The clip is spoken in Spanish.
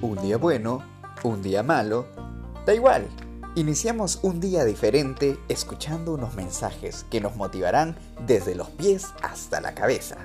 Un día bueno, un día malo, da igual. Iniciamos un día diferente escuchando unos mensajes que nos motivarán desde los pies hasta la cabeza.